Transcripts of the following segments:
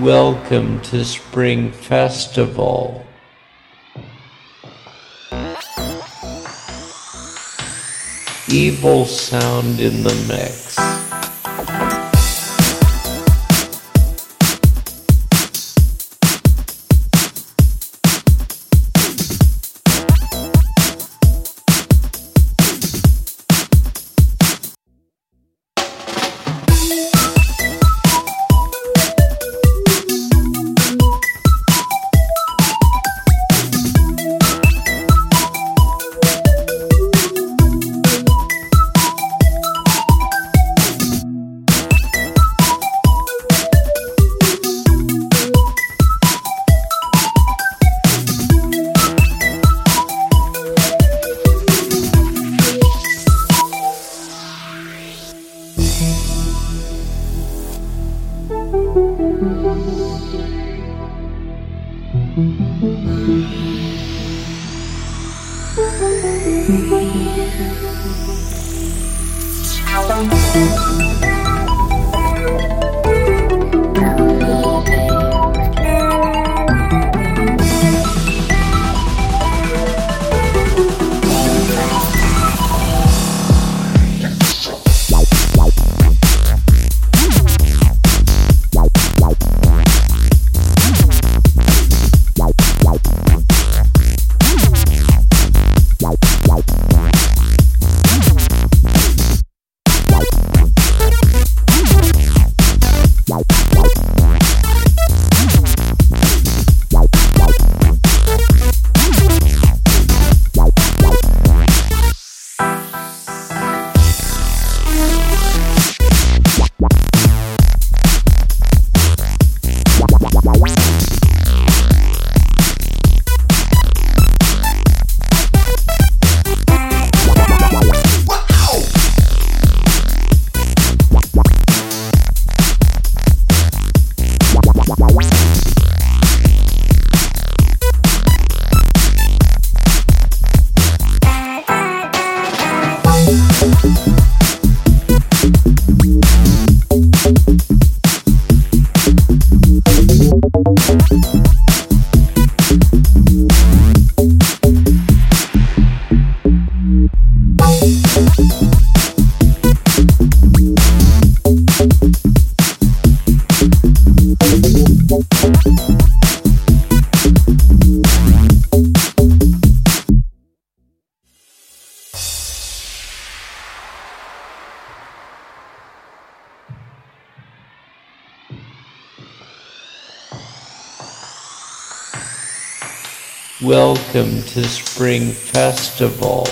Welcome to Spring Festival. EvilSound in the mix. Welcome to Spring Festival.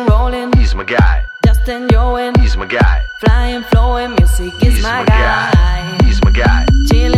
and rolling. He's my guy. Justin Yowen. He's my guy. Flying, flowing, music is my, my guy. guy. He's my guy. Chill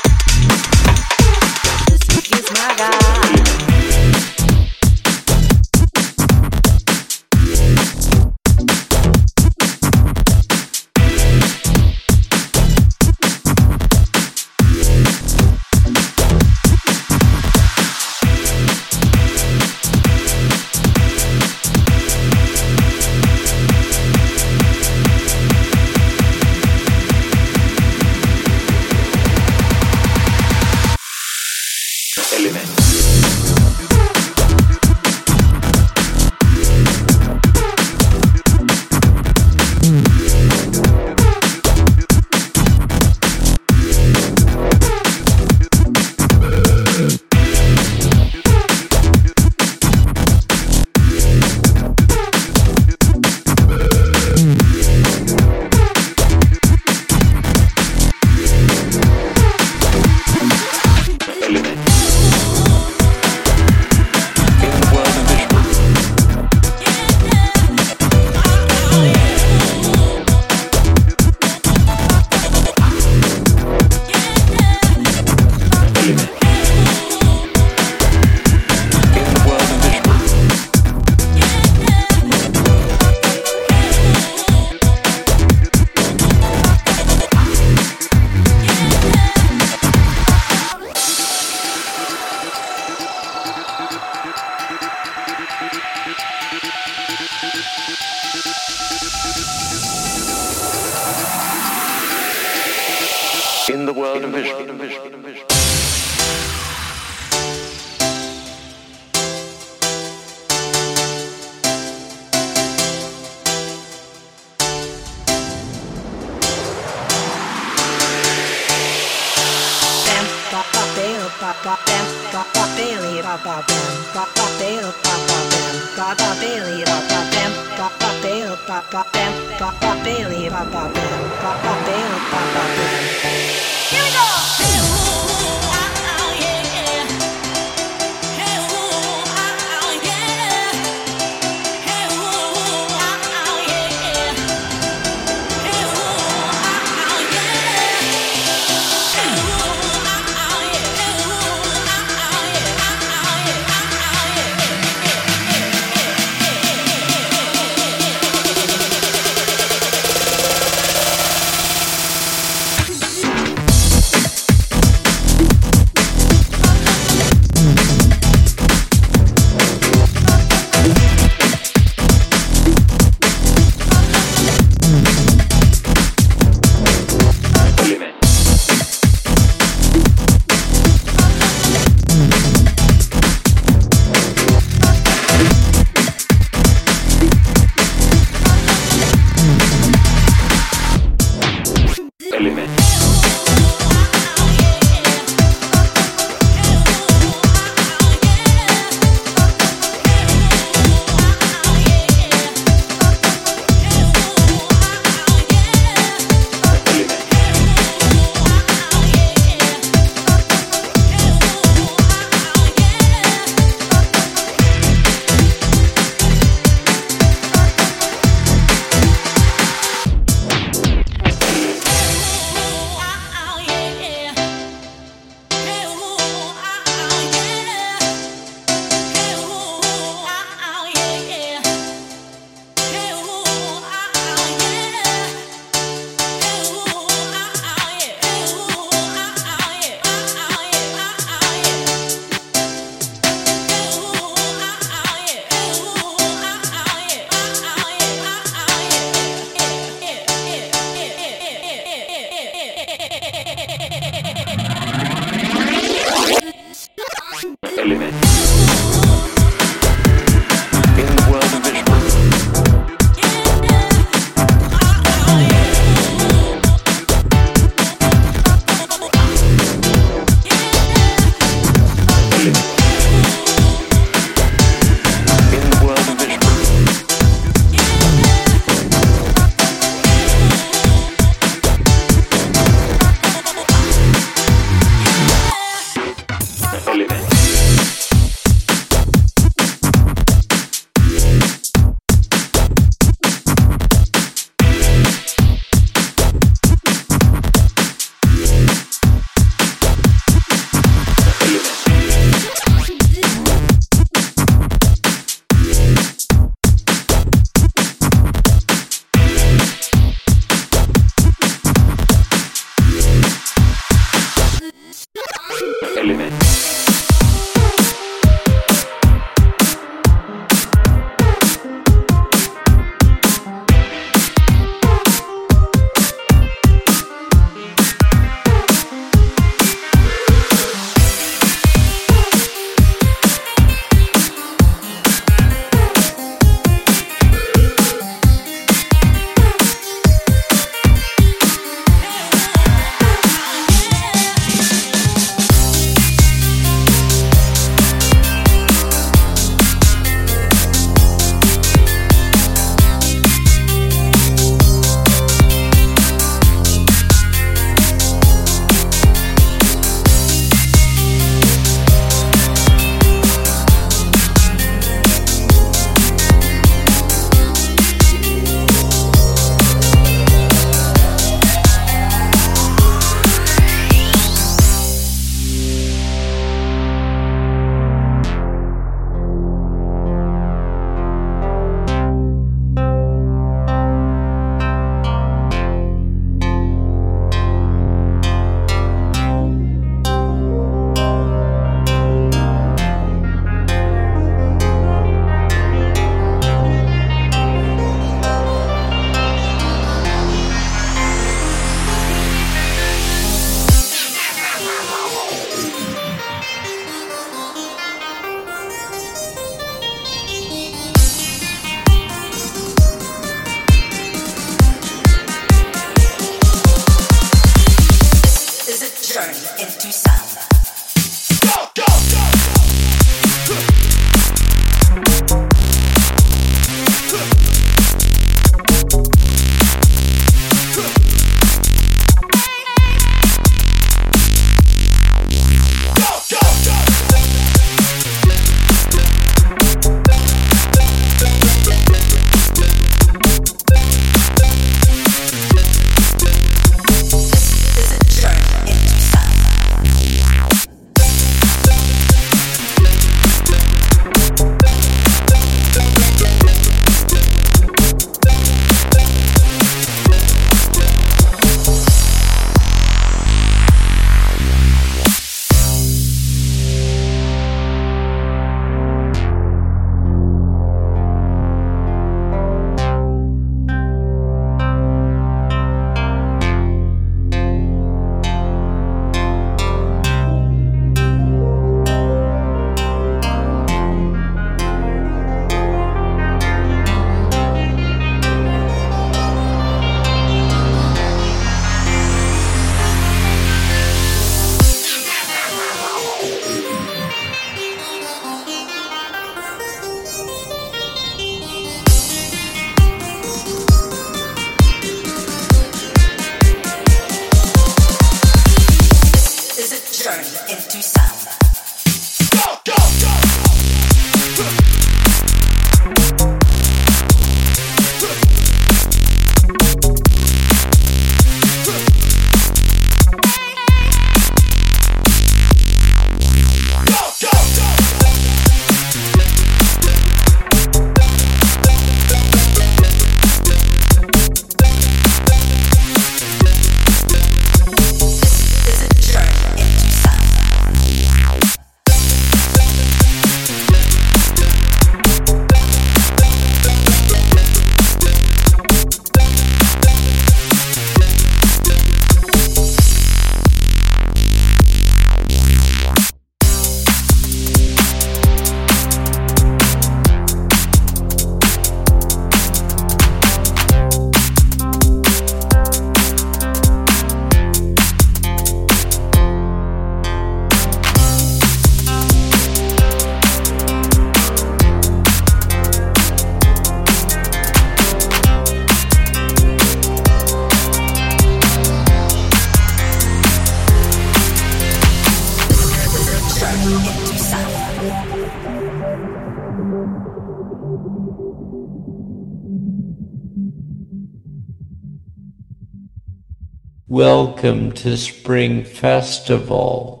to Spring Festival.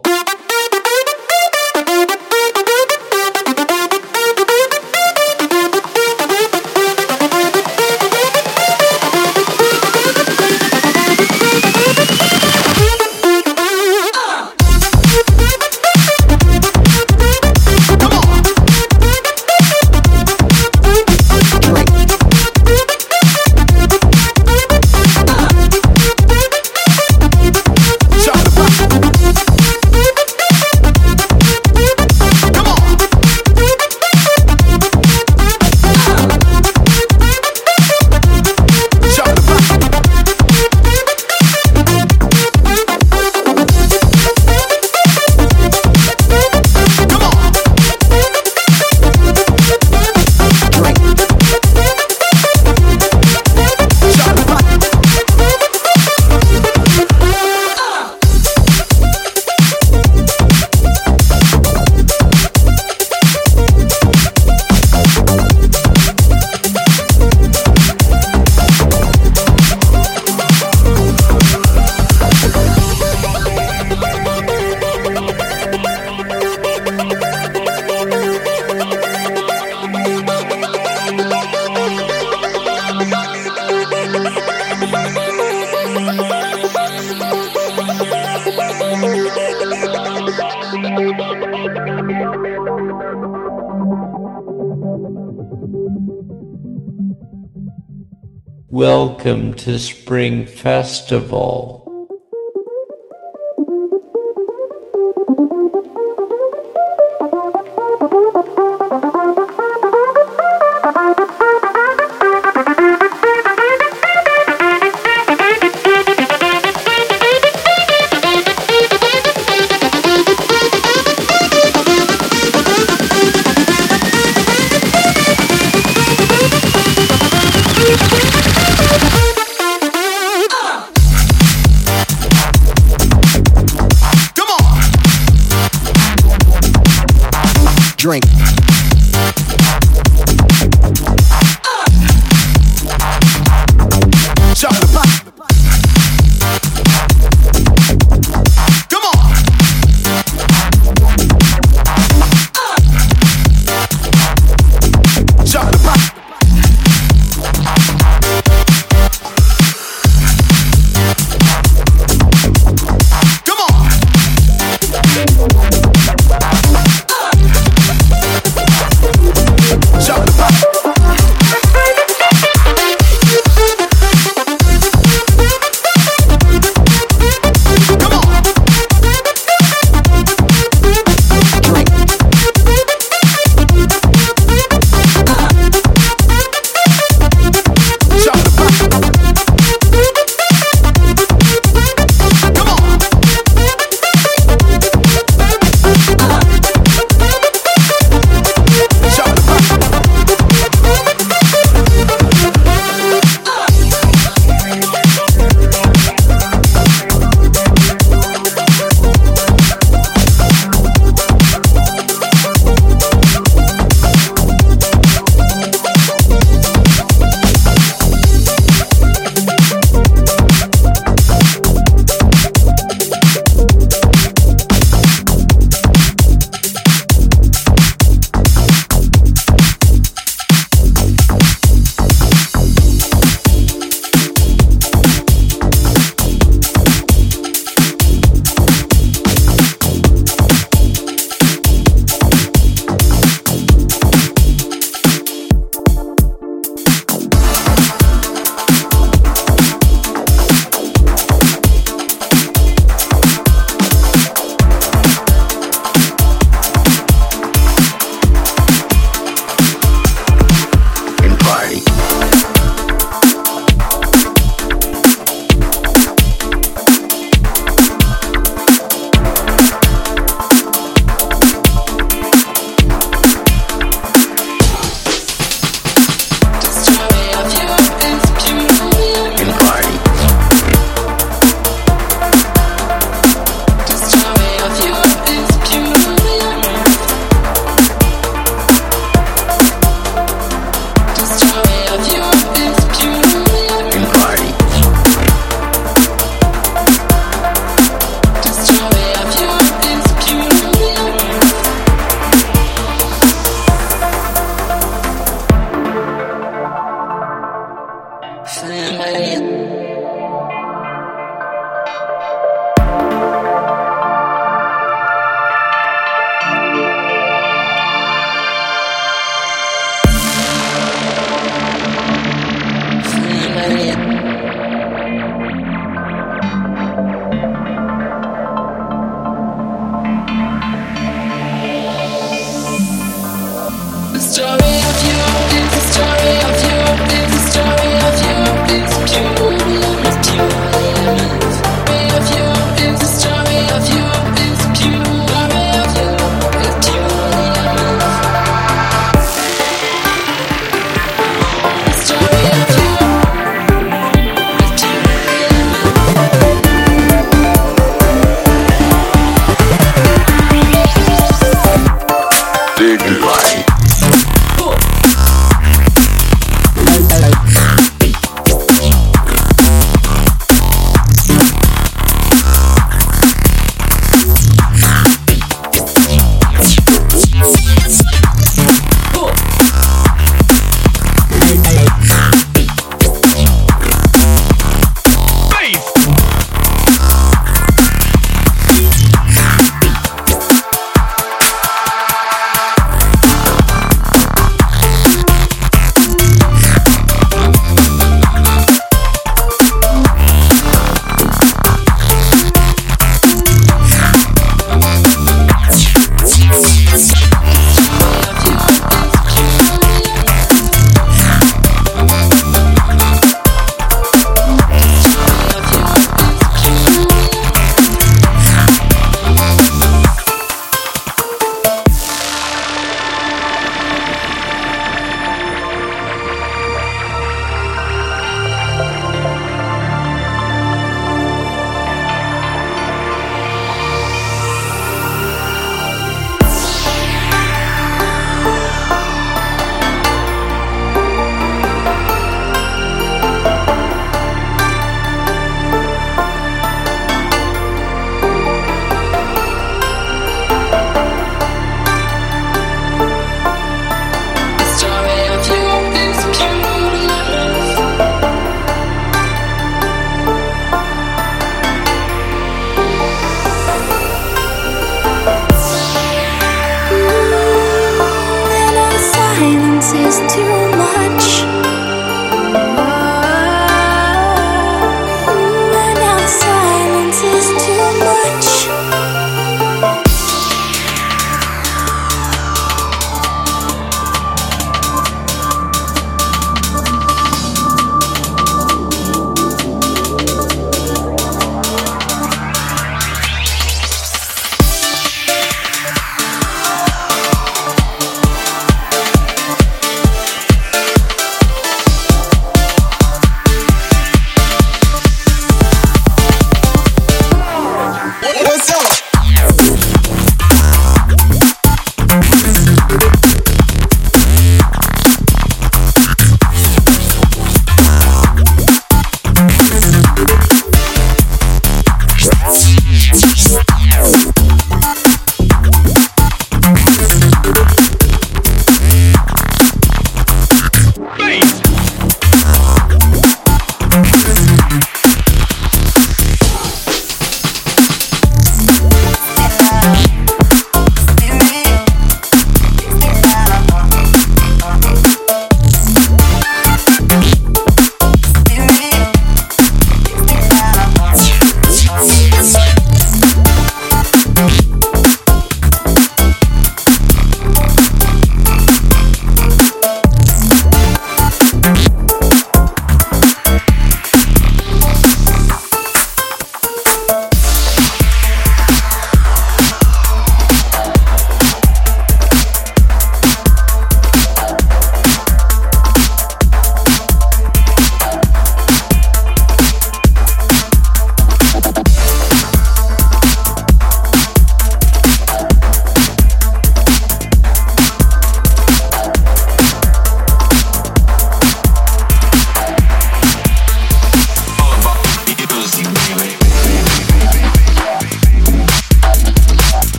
To Spring Festival.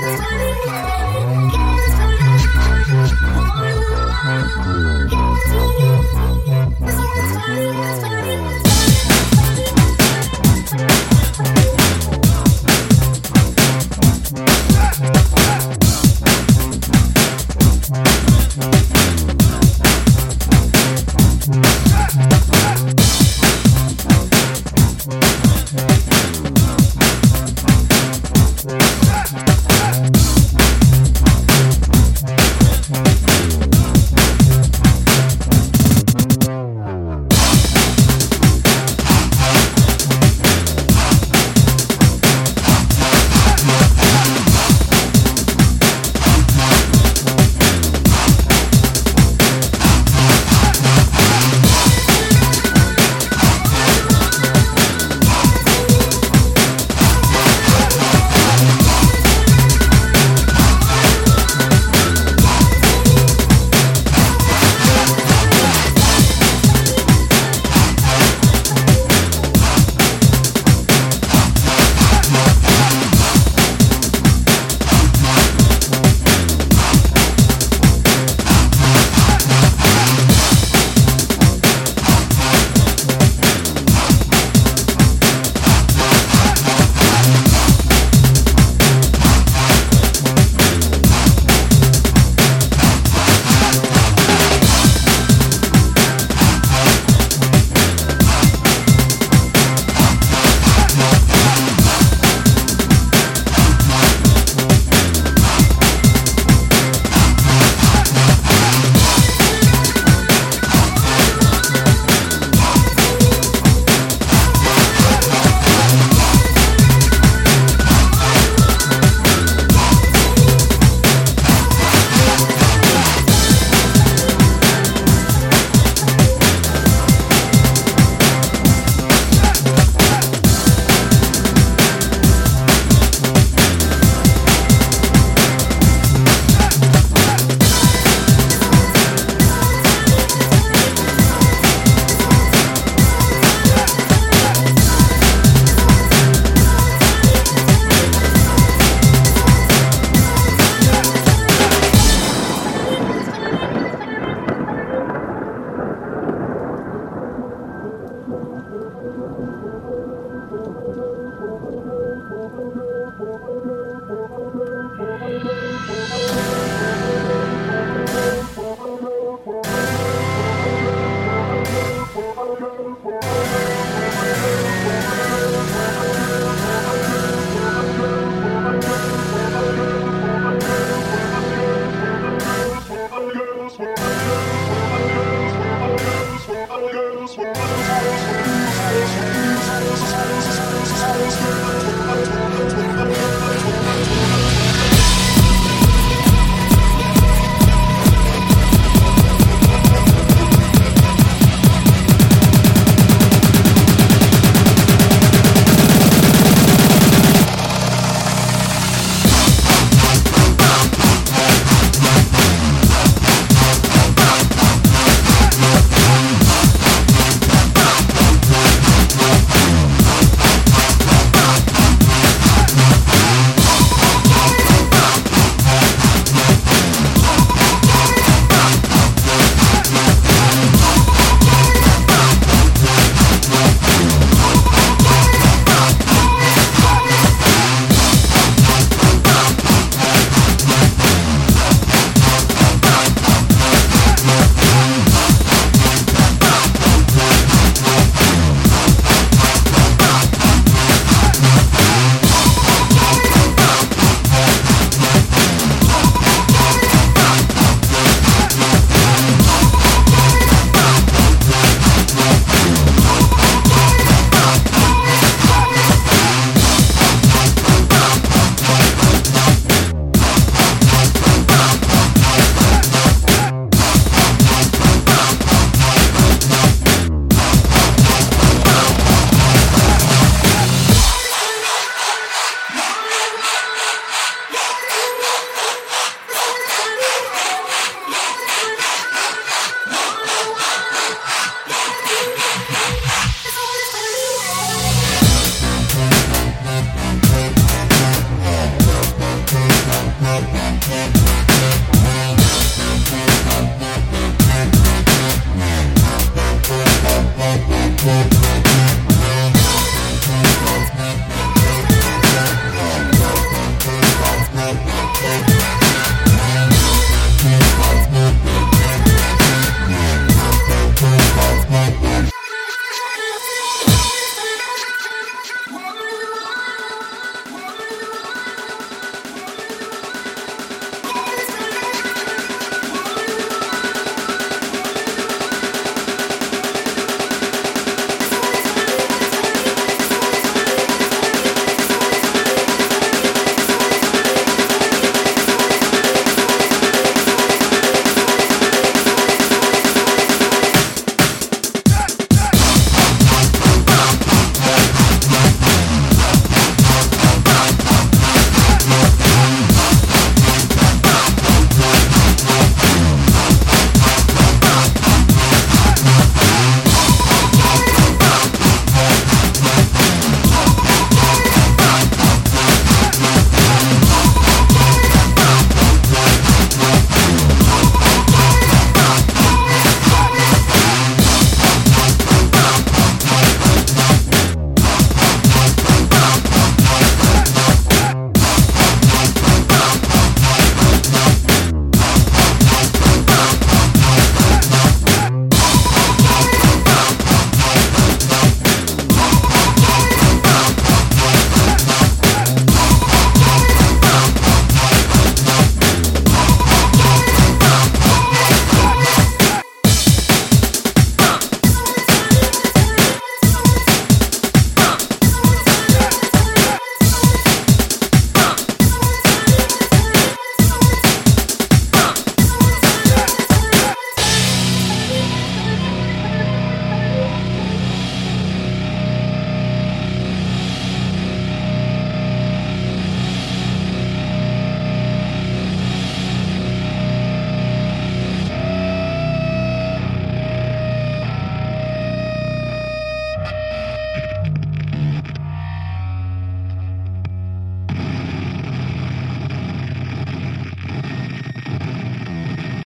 Thank